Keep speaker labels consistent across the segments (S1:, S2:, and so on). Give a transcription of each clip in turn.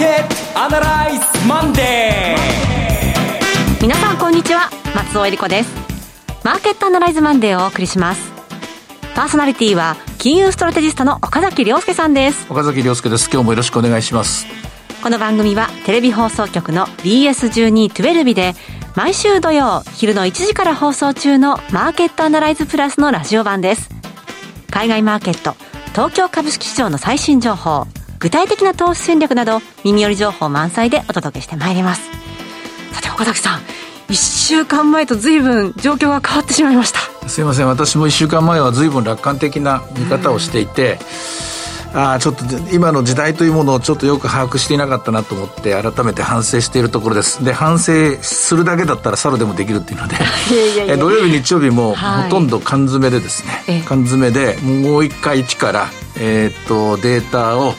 S1: ケットアナライズマンデ
S2: ー。皆さんこんにちは。松尾英里子です。マーケットアナライズマンデーをお送りします。パーソナリティは金融ストラテジストの岡崎良介さんです。
S3: 岡崎良介です。今日もよろしくお願いします。
S2: この番組はテレビ放送局の BS1212 で毎週土曜昼の1時から放送中のマーケットアナライズプラスのラジオ版です。海外マーケット東京株式市場の最新情報具体的な投資戦略など耳寄り情報満載でお届けしてまいります。さて岡崎さん1週間前と随分状況が変わってしまいました。
S3: すいません。私も1週間前は随分楽観的な見方をしていて、あちょっと今の時代というものをちょっとよく把握していなかったなと思って改めて反省しているところです。で反省するだけだったら猿でもできるっていうので。土曜日日曜日もほとんど缶詰でですね、缶詰でもう一回一から、えー、っとデータを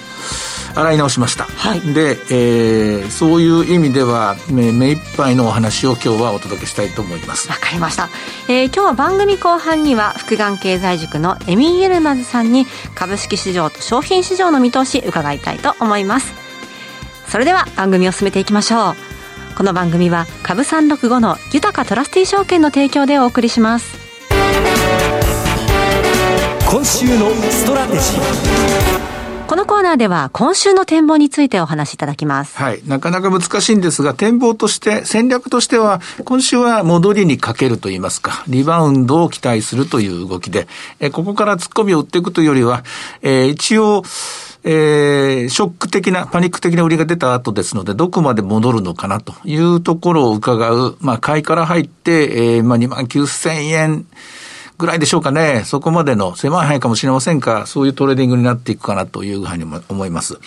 S3: 洗い直しました、はい、で、えー、そういう意味では目目いっぱいのお話を今日はお届けしたいと思います。
S2: わかりました、えー、今日は番組後半には福眼経済塾のエミー・エルマズさんに株式市場と商品市場の見通し伺いたいと思います。それでは番組を進めていきましょう。この番組は株365の豊かトラスティ証券の提供でお送りします。
S1: 今週のストラテジー
S2: このコーナーでは今週の展望についてお話しいただきます。
S3: はい。なかなか難しいんですが、展望として、戦略としては、今週は戻りにかけるといいますか、リバウンドを期待するという動きで、えここから突っ込みを打っていくというよりは、えー、一応、えー、ショック的な、パニック的な売りが出た後ですので、どこまで戻るのかなというところを伺う、まあ、買いから入って、えー、まあ、2万9000円、ぐらいでしょうかね。そこまでの狭い範囲かもしれませんが、そういうトレーディングになっていくかなというふうに思います。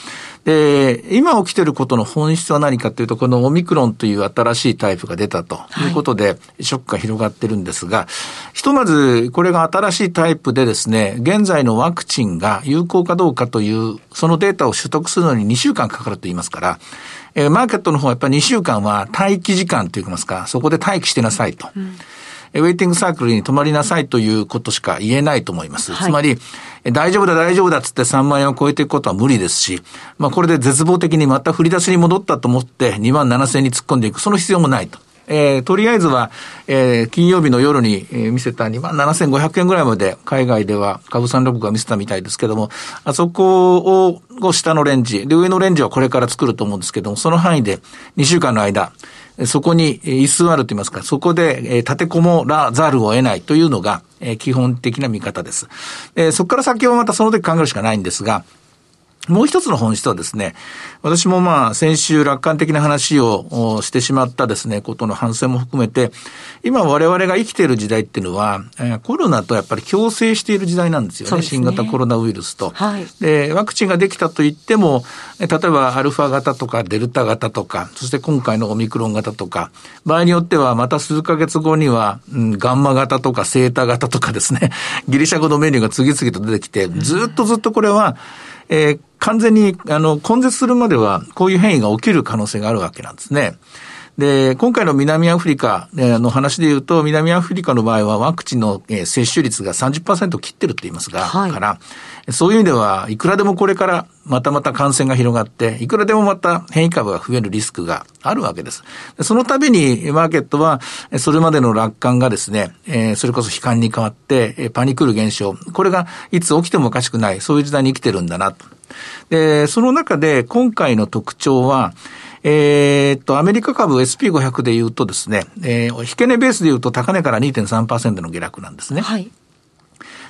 S3: で、今起きていることの本質は何かというと、このオミクロンという新しいタイプが出たということで、ショックが広がってるんですが、ひとまずこれが新しいタイプでですね、現在のワクチンが有効かどうかという、そのデータを取得するのに2週間かかると言いますから、えー、マーケットの方はやっぱり2週間は待機時間といいますか、そこで待機してなさいと。うんウェイティングサークルに泊まりなさいということしか言えないと思います。はい、つまり、大丈夫だ大丈夫だっつって3万円を超えていくことは無理ですし、まあこれで絶望的にまた振り出しに戻ったと思って2万7千円に突っ込んでいく、その必要もないと。えー、とりあえずは、えー、金曜日の夜に、えー、見せた2万7500円ぐらいまで海外では株三六が見せたみたいですけども、あそこを、を下のレンジ、で、上のレンジはこれから作ると思うんですけども、その範囲で2週間の間、そこに居座ると言いますか、そこで立てこもらざるを得ないというのが基本的な見方です。そこから先はまたその時考えるしかないんですが、もう一つの本質はですね、私もまあ先週楽観的な話をしてしまったですね、ことの反省も含めて、今我々が生きている時代っていうのは、コロナとやっぱり共生している時代なんですよね。ね新型コロナウイルスと、はい。で、ワクチンができたと言っても、例えばアルファ型とかデルタ型とか、そして今回のオミクロン型とか、場合によってはまた数ヶ月後には、うん、ガンマ型とかセータ型とかですね、ギリシャ語のメニューが次々と出てきて、ずっとずっとこれは、えー、完全に、あの、根絶するまでは、こういう変異が起きる可能性があるわけなんですね。で、今回の南アフリカの話で言うと、南アフリカの場合はワクチンの接種率が30%切ってるって言いますが、はい、から、そういう意味では、いくらでもこれからまたまた感染が広がって、いくらでもまた変異株が増えるリスクがあるわけです。その度にマーケットは、それまでの楽観がですね、それこそ悲観に変わって、パニクる現象、これがいつ起きてもおかしくない、そういう時代に生きてるんだなと。で、その中で今回の特徴は、えー、っと、アメリカ株 SP500 で言うとですね、えー、引け値ベースで言うと高値から2.3%の下落なんですね。はい。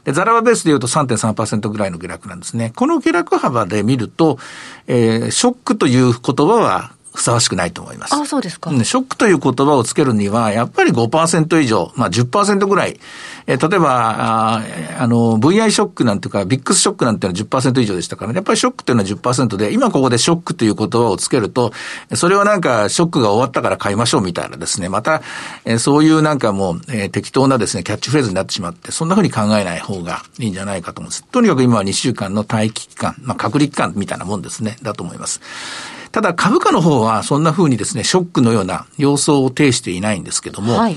S3: で、ザラバベースで言うと3.3%ぐらいの下落なんですね。この下落幅で見ると、えー、ショックという言葉はふさわしくないと思います。
S2: あそうですか。
S3: ショックという言葉をつけるには、やっぱり5%以上、まあ10%ぐらい、えー、例えば、ああの、VI ショックなんていうか、ビックスショックなんていうのは10%以上でしたから、ね、やっぱりショックというのは10%で、今ここでショックという言葉をつけると、それはなんか、ショックが終わったから買いましょうみたいなですね、また、えー、そういうなんかもう、えー、適当なですね、キャッチフレーズになってしまって、そんなふうに考えない方がいいんじゃないかと思うんです。とにかく今は2週間の待機期間、まあ、隔離期間みたいなもんですね、だと思います。ただ株価の方はそんな風にですね、ショックのような様相を呈していないんですけども、はい、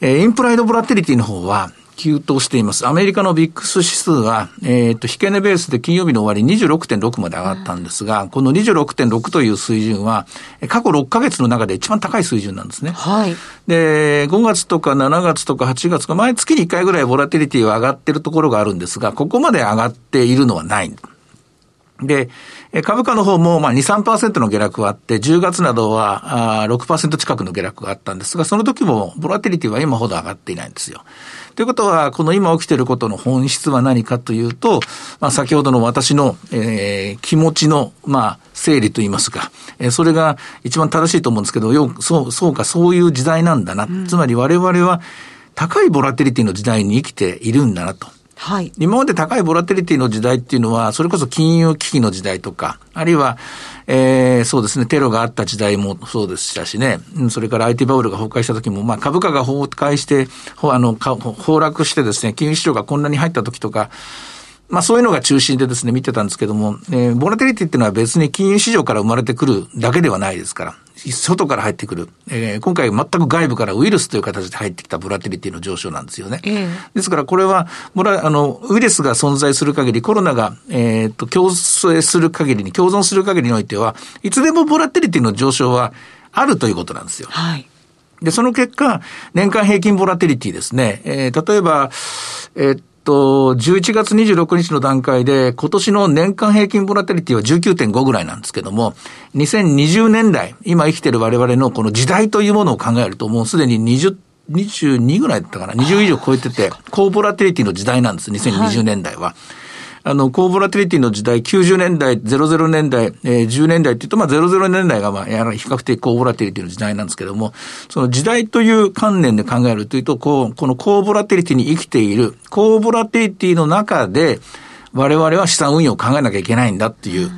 S3: えー、インプライドボラティリティの方は急騰しています。アメリカのビックス指数は、えっ、ー、と、引け値ベースで金曜日の終わり26.6まで上がったんですが、うん、この26.6という水準は、過去6ヶ月の中で一番高い水準なんですね。
S2: はい。
S3: で、5月とか7月とか8月か、毎月に1回ぐらいボラティリティは上がってるところがあるんですが、ここまで上がっているのはない。で、株価の方もまあ2、3%の下落があって、10月などは6%近くの下落があったんですが、その時もボラティリティは今ほど上がっていないんですよ。ということは、この今起きていることの本質は何かというと、まあ、先ほどの私の、えー、気持ちの、まあ、整理といいますか、えー、それが一番正しいと思うんですけど、よそう、そうか、そういう時代なんだな。うん、つまり我々は高いボラティリティの時代に生きているんだなと。
S2: はい。
S3: 今まで高いボラテリティの時代っていうのは、それこそ金融危機の時代とか、あるいは、えー、そうですね、テロがあった時代もそうでしたしね、それから IT バブルが崩壊した時も、まあ株価が崩壊して、あの、崩落してですね、金融市場がこんなに入った時とか、まあそういうのが中心でですね、見てたんですけども、えー、ボラテリティっていうのは別に金融市場から生まれてくるだけではないですから。外から入ってくる。えー、今回全く外部からウイルスという形で入ってきたボラティリティの上昇なんですよね。
S2: えー、
S3: ですからこれは、ボラ、あの、ウイルスが存在する限り、コロナが、えっ、ー、と、共生する限りに、共存する限りにおいては、いつでもボラティリティの上昇はあるということなんですよ。
S2: はい。
S3: で、その結果、年間平均ボラティリティですね。えー、例えば、えーと、11月26日の段階で、今年の年間平均ボラテリティは19.5ぐらいなんですけども、2020年代、今生きてる我々のこの時代というものを考えると、もうすでに20 22ぐらいだったかな ?20 以上超えてて、高ボラテリティの時代なんです、2020年代は。はいあの、高ボラティリティの時代、90年代、00年代、えー、10年代っていうと、まあ、00年代が、まあ、やはり比較的高ボラティリティの時代なんですけども、その時代という観念で考えるというと、こう、この高ボラティリティに生きている、高ボラティリティの中で、我々は資産運用を考えなきゃいけないんだっていう、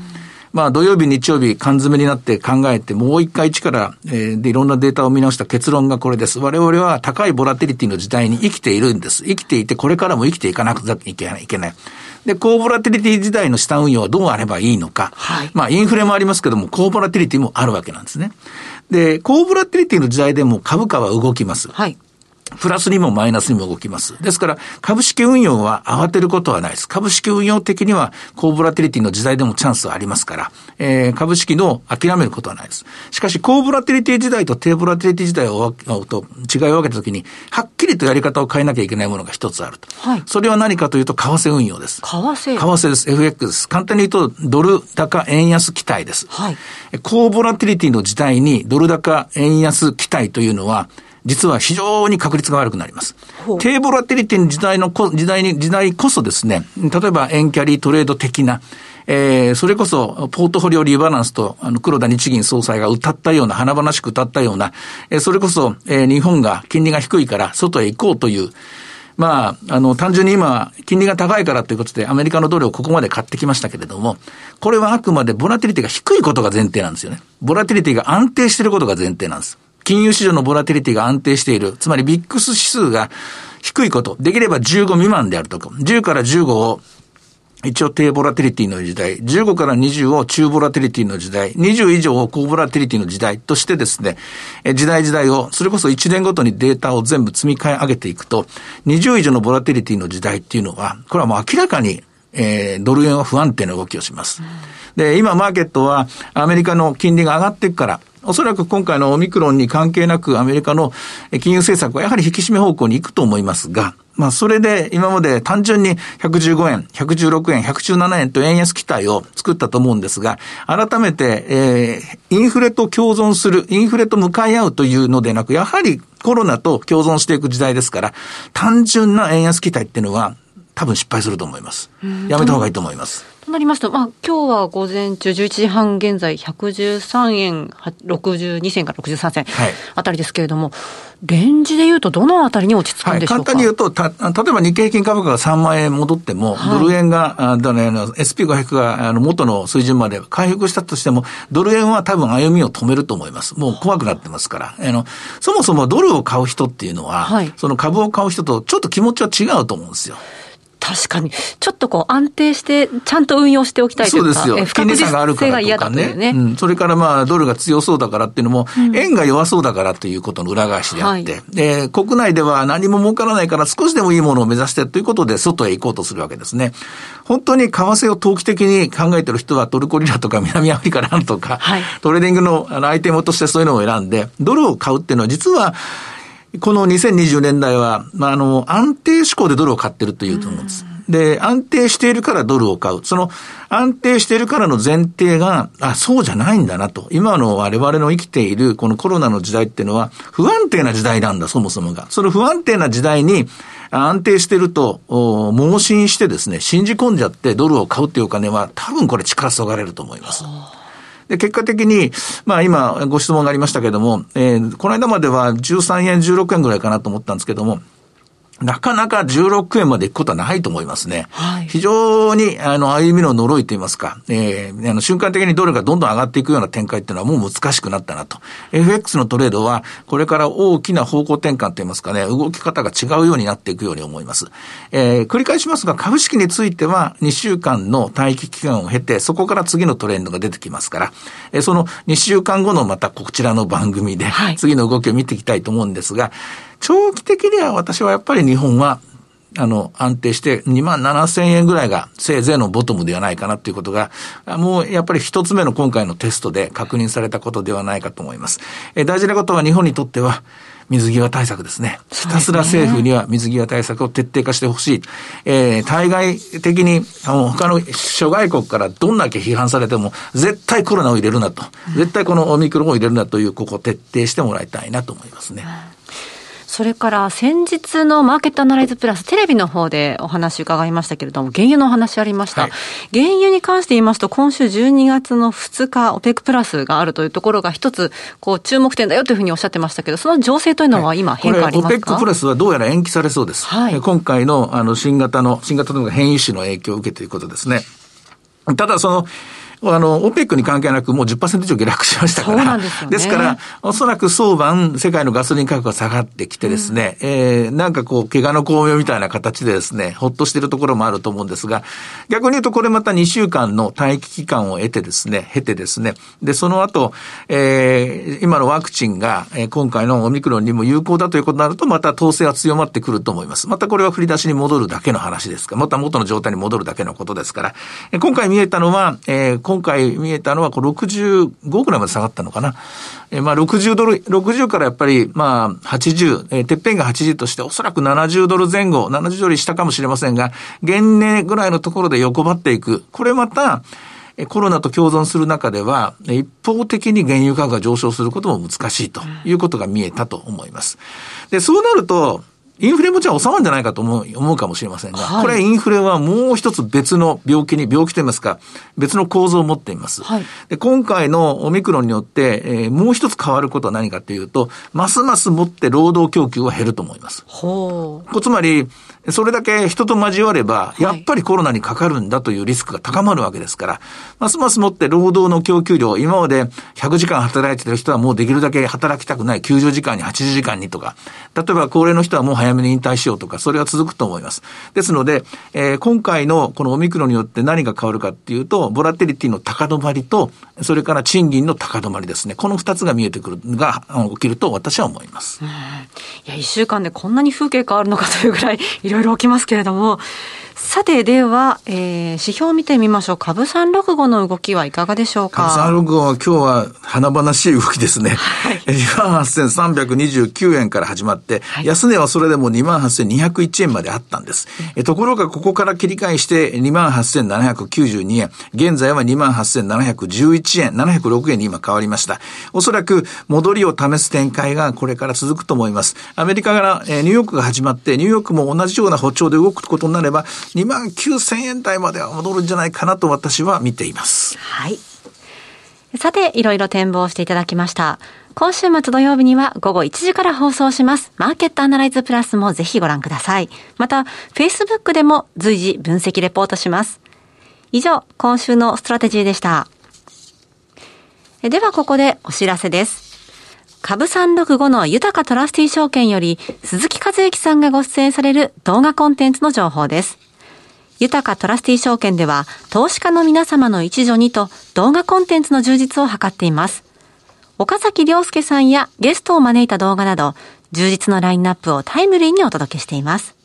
S3: まあ土曜日、日曜日、缶詰になって考えて、もう一回一から、えー、でいろんなデータを見直した結論がこれです。我々は高いボラティリティの時代に生きているんです。生きていて、これからも生きていかなくちゃいけない。いけないで、高ボラティリティ時代の資産運用はどうあればいいのか。
S2: はい。
S3: まあ、インフレもありますけども、高ボラティリティもあるわけなんですね。で、高ボラティリティの時代でも株価は動きます。
S2: はい。
S3: プラスにもマイナスにも動きます。ですから、株式運用は慌てることはないです。株式運用的には、高ボラティリティの時代でもチャンスはありますから、えー、株式の諦めることはないです。しかし、高ボラティリティ時代と低ボラティリティ時代をと違いを分けたときに、はっきりとやり方を変えなきゃいけないものが一つあると。
S2: はい。
S3: それは何かというと、為替運用です。為
S2: 替為
S3: 替です。FX です。簡単に言うと、ドル高円安期待です。
S2: はい。
S3: 高ボラティリティの時代にドル高円安期待というのは、実は非常に確率が悪くなります。低ボラティリティの時代の時代に、時代こそですね、例えば円キャリートレード的な、えー、それこそ、ポートフォリオリバランスと、あの、黒田日銀総裁が歌ったような、華々しく歌ったような、えー、それこそ、えー、日本が金利が低いから外へ行こうという、まあ、あの、単純に今、金利が高いからということで、アメリカのドルをここまで買ってきましたけれども、これはあくまでボラティリティが低いことが前提なんですよね。ボラティリティが安定していることが前提なんです。金融市場のボラティリティが安定している。つまりビックス指数が低いこと。できれば15未満であるとか。10から15を一応低ボラティリティの時代、15から20を中ボラティリティの時代、20以上を高ボラティリティの時代としてですね、時代時代を、それこそ1年ごとにデータを全部積み替え上げていくと、20以上のボラティリティの時代っていうのは、これはもう明らかに、えー、ドル円は不安定な動きをします。で、今マーケットはアメリカの金利が上がっていくから、おそらく今回のオミクロンに関係なくアメリカの金融政策はやはり引き締め方向に行くと思いますが、まあ、それで今まで単純に115円、116円、117円と円安期待を作ったと思うんですが、改めて、えー、インフレと共存する、インフレと向かい合うというのでなく、やはりコロナと共存していく時代ですから、単純な円安期待っていうのは多分失敗すると思います。やめた方がいいと思います。
S2: となりますと、まあ、今日は午前中11時半現在、113円62銭から63銭あたりですけれども、はい、レンジでいうと、どのあたりに落ち着くんでしょうか、
S3: はい、簡単に言うと、た例えば日経平均株価が3万円戻っても、はい、ドル円が、あだね、SP500 があの元の水準まで回復したとしても、ドル円は多分歩みを止めると思います。もう怖くなってますから。あのそもそもドルを買う人っていうのは、はい、その株を買う人とちょっと気持ちは違うと思うんですよ。
S2: 確かに。ちょっとこう安定して、ちゃんと運用しておきたいというか。
S3: そうですよ。不確実性が嫌だというね。うん、それからまあ、ドルが強そうだからっていうのも、うん、円が弱そうだからということの裏返しであって、はい、で、国内では何も儲からないから少しでもいいものを目指してということで外へ行こうとするわけですね。本当に為替を投機的に考えてる人はトルコリラとか南アフリカなんとか、はい、トレーディングのアイテムとしてそういうのを選んで、ドルを買うっていうのは実は、この2020年代は、まあ、あの、安定志向でドルを買ってるというと思うんです。で、安定しているからドルを買う。その安定しているからの前提が、あ、そうじゃないんだなと。今の我々の生きているこのコロナの時代っていうのは不安定な時代なんだ、そもそもが。その不安定な時代に安定してると、盲信してですね、信じ込んじゃってドルを買うっていうお金は多分これ力そがれると思います。で、結果的に、まあ今ご質問がありましたけれども、えー、この間までは13円、16円ぐらいかなと思ったんですけども、なかなか16円まで行くことはないと思いますね。はい、非常に、あの、歩みの呪いと言いますか、えー、あの、瞬間的にドルがどんどん上がっていくような展開っていうのはもう難しくなったなと。FX のトレードは、これから大きな方向転換と言いますかね、動き方が違うようになっていくように思います。えー、繰り返しますが、株式については2週間の待機期間を経て、そこから次のトレンドが出てきますから、えー、その2週間後のまたこちらの番組で、次の動きを見ていきたいと思うんですが、長期的には私はやっぱり日本は、あの、安定して2万7千円ぐらいがせいぜいのボトムではないかなということが、もうやっぱり一つ目の今回のテストで確認されたことではないかと思います。え大事なことは日本にとっては、水際対策ですね。ひたすら政府には水際対策を徹底化してほしい。えー、対外的に、あの、他の諸外国からどんだけ批判されても、絶対コロナを入れるなと。絶対このオミクロンを入れるなという、ここを徹底してもらいたいなと思いますね。
S2: それから先日のマーケットアナライズプラステレビの方でお話伺いましたけれども、原油のお話ありました。はい、原油に関して言いますと、今週12月の2日、オペックプラスがあるというところが一つ、こう、注目点だよというふうにおっしゃってましたけど、その情勢というのは今変化ありますか、はい、オ
S3: ペックプラスはどうやら延期されそうです。はい、今回のあの新型の、新型の変異種の影響を受けてということですね。ただ、その、あの、オペックに関係なくもう10%以上下落しましたから。ですね、ですから、おそらく相晩、世界のガソリン価格が下がってきてですね、うん、えー、なんかこう、怪我の巧妙みたいな形でですね、ほっとしているところもあると思うんですが、逆に言うとこれまた2週間の待機期間を得てですね、経てですね、で、その後、えー、今のワクチンが、えー、今回のオミクロンにも有効だということになると、また統制は強まってくると思います。またこれは振り出しに戻るだけの話ですから、また元の状態に戻るだけのことですから、え今回見えたのは、えー、今回見えたのは、こう65ぐらいまで下がったのかな。えまあ60ドル、60からやっぱりまあ80、えー、てっぺんが80としておそらく70ドル前後、70ドル下かもしれませんが、現値ぐらいのところで横ばっていく。これまた、コロナと共存する中では、一方的に原油価格が上昇することも難しいということが見えたと思います。で、そうなると、インフレもじゃあ収まるんじゃないかと思う思うかもしれませんが、はい、これインフレはもう一つ別の病気に、病気といいますか、別の構造を持っています。はい、で今回のオミクロンによって、えー、もう一つ変わることは何かというと、ますますもって労働供給は減ると思います。ほうつまり、それだけ人と交われば、やっぱりコロナにかかるんだというリスクが高まるわけですから、ますますもって労働の供給量、今まで100時間働いてる人はもうできるだけ働きたくない90時間に80時間にとか、例えば高齢の人はもう早めに引退しようとか、それは続くと思います。ですので、えー、今回のこのオミクロンによって何が変わるかっていうと、ボラテリティの高止まりと、それから賃金の高止まりですね。この二つが見えてくる、が起きると私は思います。
S2: いや、一週間でこんなに風景変わるのかというぐらい、いろいろ起きますけれども、さて、では、えー、指標を見てみましょう。株365の動きはいかがでしょうか？
S3: 株365は今日は華々しい動きですね。はい。28,329円から始まって、はい、安値はそれでも28,201円まであったんです。えところがここから切り返して28,792円。現在は28,711円、706円に今変わりました。おそらく戻りを試す展開がこれから続くと思います。アメリカから、えー、ニューヨークが始まって、ニューヨークも同じような歩調で動くことになれば、2万9000円台までは戻るんじゃないかなと私は見ています。
S2: はい。さて、いろいろ展望していただきました。今週末土曜日には午後1時から放送します。マーケットアナライズプラスもぜひご覧ください。また、Facebook でも随時分析レポートします。以上、今週のストラテジーでした。ではここでお知らせです。株365の豊トラスティ証券より鈴木和之さんがご出演される動画コンテンツの情報です。豊トラスティ証券では、投資家の皆様の一助にと動画コンテンツの充実を図っています。岡崎良介さんやゲストを招いた動画など、充実のラインナップをタイムリーにお届けしています。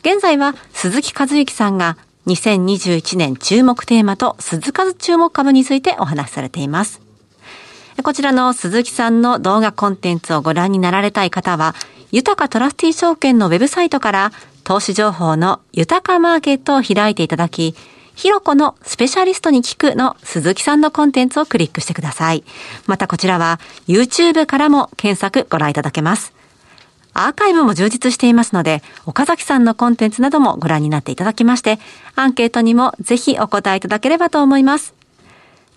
S2: 現在は鈴木和之さんが2021年注目テーマと鈴数注目株についてお話しされています。こちらの鈴木さんの動画コンテンツをご覧になられたい方は、豊かトラスティ証券のウェブサイトから投資情報の豊かマーケットを開いていただき、ひろこのスペシャリストに聞くの鈴木さんのコンテンツをクリックしてください。またこちらは YouTube からも検索ご覧いただけます。アーカイブも充実していますので、岡崎さんのコンテンツなどもご覧になっていただきまして、アンケートにもぜひお答えいただければと思います。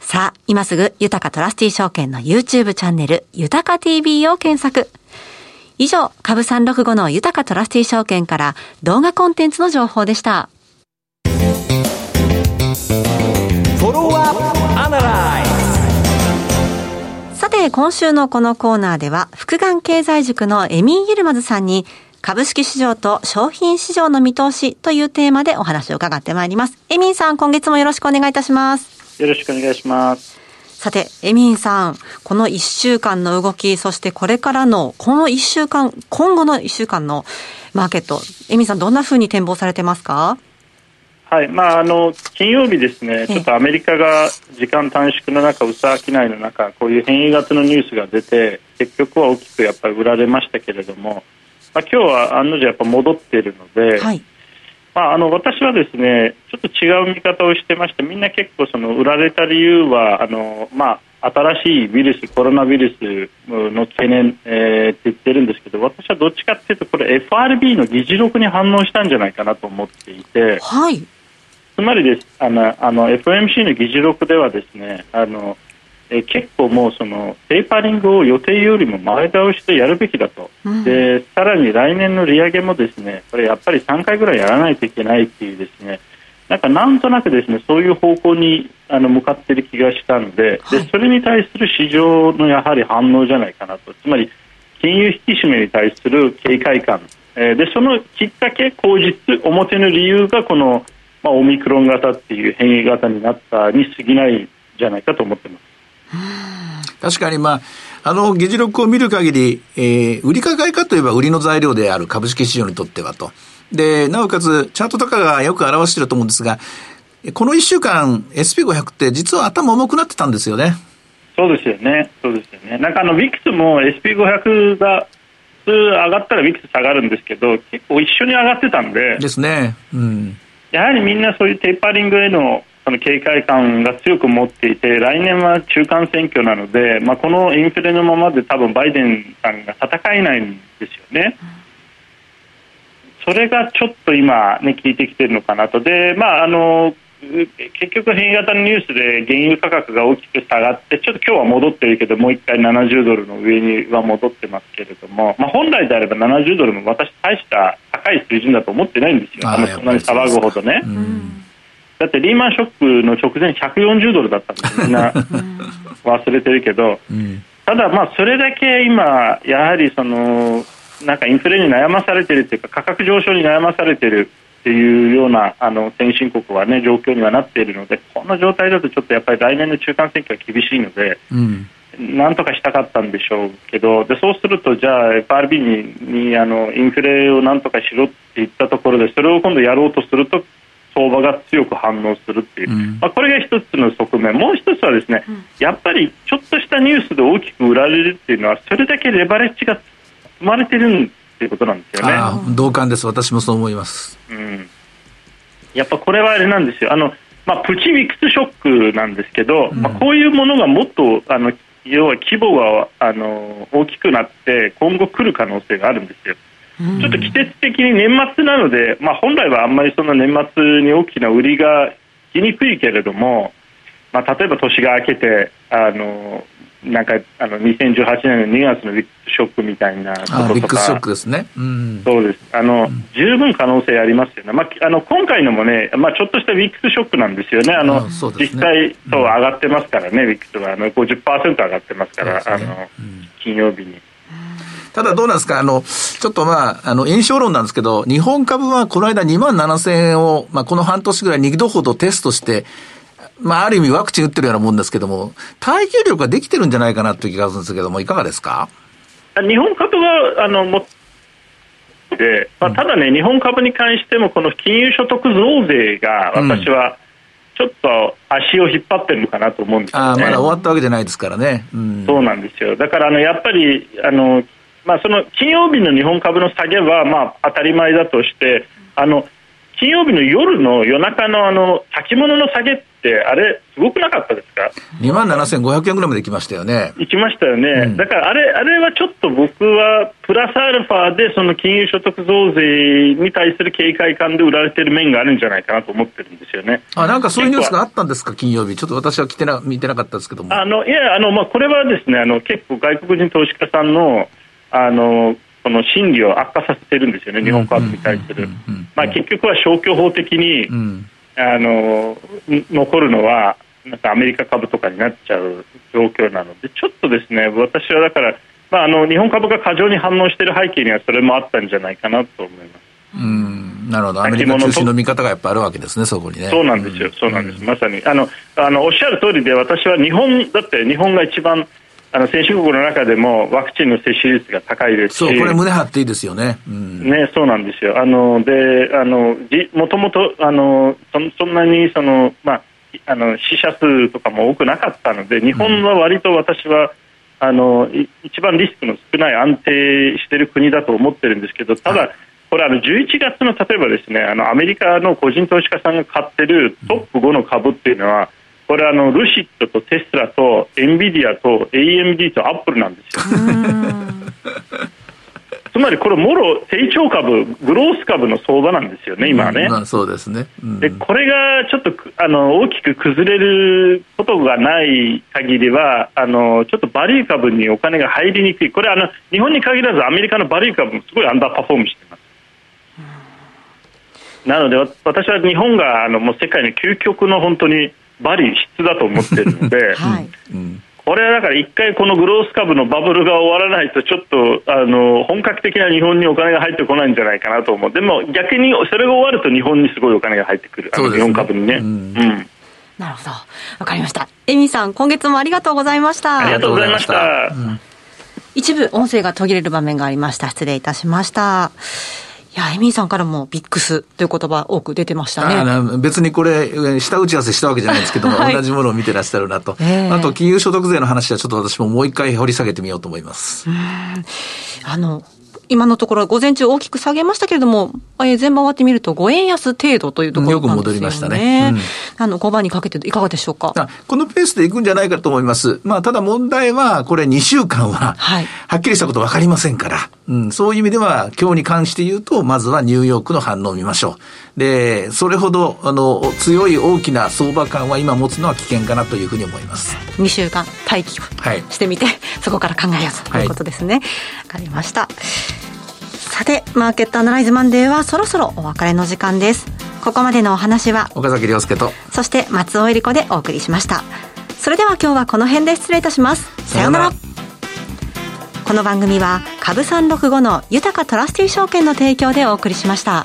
S2: さあ、今すぐ、豊かトラスティ証券の YouTube チャンネル、豊か TV を検索。以上、株365の豊かトラスティ証券から動画コンテンツの情報でした。さて、今週のこのコーナーでは、福眼経済塾のエミン・ユルマズさんに、株式市場と商品市場の見通しというテーマでお話を伺ってまいります。エミンさん、今月もよろしくお願いいたします。
S4: よろしくお願いします。
S2: さて、エミンさん、この1週間の動き、そしてこれからの、この1週間、今後の1週間のマーケット、エミンさん、どんなふうに展望されてますか？
S4: はい。まあ、あの金曜日ですね、ちょっとアメリカが時間短縮の中、薄商いの中、こういう変異型のニュースが出て、結局は大きくやっぱり売られましたけれども、まあ今日は案の定やっぱ戻っているので、はい、まあ、あの私はですねちょっと違う見方をしてまして、みんな結構その売られた理由は、あのまあ、新しいウイルス、コロナウイルスの懸念、えー、って言ってるんですけど、私はどっちかっていうと、これ FRB の議事録に反応したんじゃないかなと思っていて、
S2: はい。
S4: つまりですあのあの FMC の議事録ではですねあのえ結構もうそのテーパリングを予定よりも前倒してやるべきだと、うん、でさらに来年の利上げもですねこれやっぱり3回ぐらいやらないといけないっていうですね。なんかなんとなくですねそういう方向にあの向かっている気がしたのではい、でそれに対する市場のやはり反応じゃないかなと。つまり金融引き締めに対する警戒感、えー、でそのきっかけ口実表の理由がこのまあ、オミクロン型っていう変異型になったに過ぎないじゃないかと思ってます。
S3: 確かに、まあ、あの、議事録を見る限り、えー、売りか買いかといえば売りの材料である株式市場にとってはと。で、なおかつ、チャートとかがよく表していると思うんですが、この1週間、SP500 って実は頭重くなってたんですよね。
S4: そうですよね。そうですよね。なんかあの、ビックスも SP500 が普通上がったらビックス下がるんですけど、結構一緒に上がってたんで。
S3: ですね。うん。
S4: やはりみんなそういうテーパリングへのその警戒感が強く持っていて来年は中間選挙なので、まあ、このインフレのままで多分バイデンさんが戦えないんですよね。それがちょっと今、ね、効いてきてるのかなと。で、まあ、あの結局、変異型のニュースで原油価格が大きく下がってちょっと今日は戻ってるけどもう1回70ドルの上には戻ってますけれども、まあ、本来であれば70ドルも私、大した高い水準だと思ってないんですよ、あのそんなに騒ぐほどね。だってリーマンショックの直前140ドルだったんでみんな忘れてるけど、うん、ただ、まあそれだけ今、やはりそのなんかインフレに悩まされてるというか価格上昇に悩まされてるっていうようなあの先進国は、ね、状況にはなっているのでこの状態だとちょっとやっぱり来年の中間選挙は厳しいので、うん、なんとかしたかったんでしょうけどでそうするとじゃあ FRB ににあのインフレをなんとかしろって言ったところでそれを今度やろうとすると相場が強く反応するっていう、うん、まあ、これが一つの側面もう一つはですね、うん、やっぱりちょっとしたニュースで大きく売られるっていうのはそれだけレバレッジが生まれてるんっていうことなんですよね。
S3: 同感です。私もそう思います。
S4: うん。やっぱこれはあれなんですよ。あの、まあ、プチミックスショックなんですけど、うん、まあ、こういうものがもっと、あの、要は規模が、あの、大きくなって、今後来る可能性があるんですよ。ちょっと季節的に年末なので、まあ、本来はあんまりその年末に大きな売りが来にくいけれども、まあ、例えば年が明けてあのなんかあの2018年の2月のビッグショックみたいなこととか、
S3: ビッグショックですね、う
S4: ん、そうです。あの、うん、十分可能性ありますよね、まあ、あの今回のもね、まあ、ちょっとしたビッグショックなんですよね、あの、ね、実際そう上がってますからね、うん、ビッグスは。あの50%上がってますから、ね、あの金曜日に。
S3: ただどうなんですか？あの、ちょっとまあ、あの、印象論なんですけど、日本株はこの間2万7000円を、まあ、この半年ぐらい2度ほどテストして、まあ、ある意味ワクチン打ってるようなもんですけども、耐久力ができてるんじゃないかなという気がするんですけども、いかがですか？
S4: 日本株は、あの、もで、まあ、ただね、日本株に関しても、この金融所得増税が、私は、ちょっと足を引っ張ってるのかなと思うんですよ、
S3: ね、あまだ終わったわけじゃないですからね。
S4: うん、そうなんですよ。だから、あの、やっぱり、あの、まあ、その金曜日の日本株の下げは、まあ、当たり前だとして、あの、金曜日の夜の夜中のあの先物の下げって、あれ、すごくなかったですか
S3: ？2万7500円ぐらいまで行きましたよね。
S4: 行きましたよね、うん、だからあれあれはちょっと僕は、プラスアルファでその金融所得増税に対する警戒感で売られてる面があるんじゃないかなと思ってるんですよね。
S3: あなんかそういうニュースがあったんですか、金曜日、ちょっと私は来てな見てなかったですけども。
S4: あのいやあの、まあ、これはですねあの結構、外国人投資家さんのあのその心理を悪化させてるんですよね、日本株に対する。まあ、結局は消去法的に、うん、あの残るのはなんかアメリカ株とかになっちゃう状況なので、ちょっとですね、私はだから、まあ、あの日本株が過剰に反応している背景にはそれもあったんじゃないかなと思います。
S3: うん。なるほど、アメリカ中心の見方がやっぱあるわけですね、そこにね。
S4: そうなんですよ、そうなんです、まさに。あのあのおっしゃる通りで、私は日本、だって日本が一番あの先進国の中でもワクチンの接種率が高いですし、
S3: そう、これ、胸張っていいですよね。
S4: うん、ねそうなんですよ。あのであのじもともとあのそそんなにその、まあ、あの死者数とかも多くなかったので、日本は割と私は、うん、あの一番リスクの少ない安定している国だと思ってるんですけど、ただ、はいこれあの11月の例えばですねあのアメリカの個人投資家さんが買ってるトップ5の株っていうのは、これあのルシットとテスラとエンビディアと AMD とアップルなんですよ。つまりこれ、もろ成長株、グロース株の相場なんですよね、今はね。
S3: まあ、そうですね、
S4: うん、でこれがちょっとあの大きく崩れることがない限りはあの、ちょっとバリュー株にお金が入りにくい、これあの、日本に限らずアメリカのバリュー株もすごいアンダーパフォームしてます。なので私は日本があのもう世界の究極の本当にバリ質だと思ってるので、はい、これはだから一回このグロース株のバブルが終わらないとちょっとあの本格的な日本にお金が入ってこないんじゃないかなと思うでも逆にそれが終わると日本にすごいお金が入ってくる、あの日本株にね。うん、うん
S2: なるほど。わかりました。エミさん、今月もありがとうございました。
S4: ありがとうございました。うん、
S2: 一部音声が途切れる場面がありました。失礼いたしました。いや、エミーさんからもビックスという言葉多く出てましたね。
S3: 別にこれ、下打ち合わせしたわけじゃないですけども、はい、同じものを見てらっしゃるなと。えー、あと、金融所得税の話はちょっと私ももう一回掘り下げてみようと思います。
S2: あの、今のところ午前中大きく下げましたけれども、えー、全場終わってみると5円安程度というところなんですよね。よく戻りましたね。うん、あの、5番にかけていかがでしょうか？
S3: このペースでいくんじゃないかと思います。まあ、ただ問題は、これ2週間は、はい、はっきりしたこと分かりませんから、うん、そういう意味では、今日に関して言うと、まずはニューヨークの反応を見ましょう。で、それほど、あの、強い大きな相場感は今持つのは危険かなというふうに思います。
S2: 2週間待機をしてみて、はい、そこから考えようということですね。わ、はい、かりました。さてマーケットアナライズマンデーはそろそろお別れの時間です。ここまでのお話は
S3: 岡崎亮介と
S2: そして松尾恵里子でお送りしました。それでは今日はこの辺で失礼いたします。さようなら。この番組は株三六五の豊かトラスティ証券の提供でお送りしました。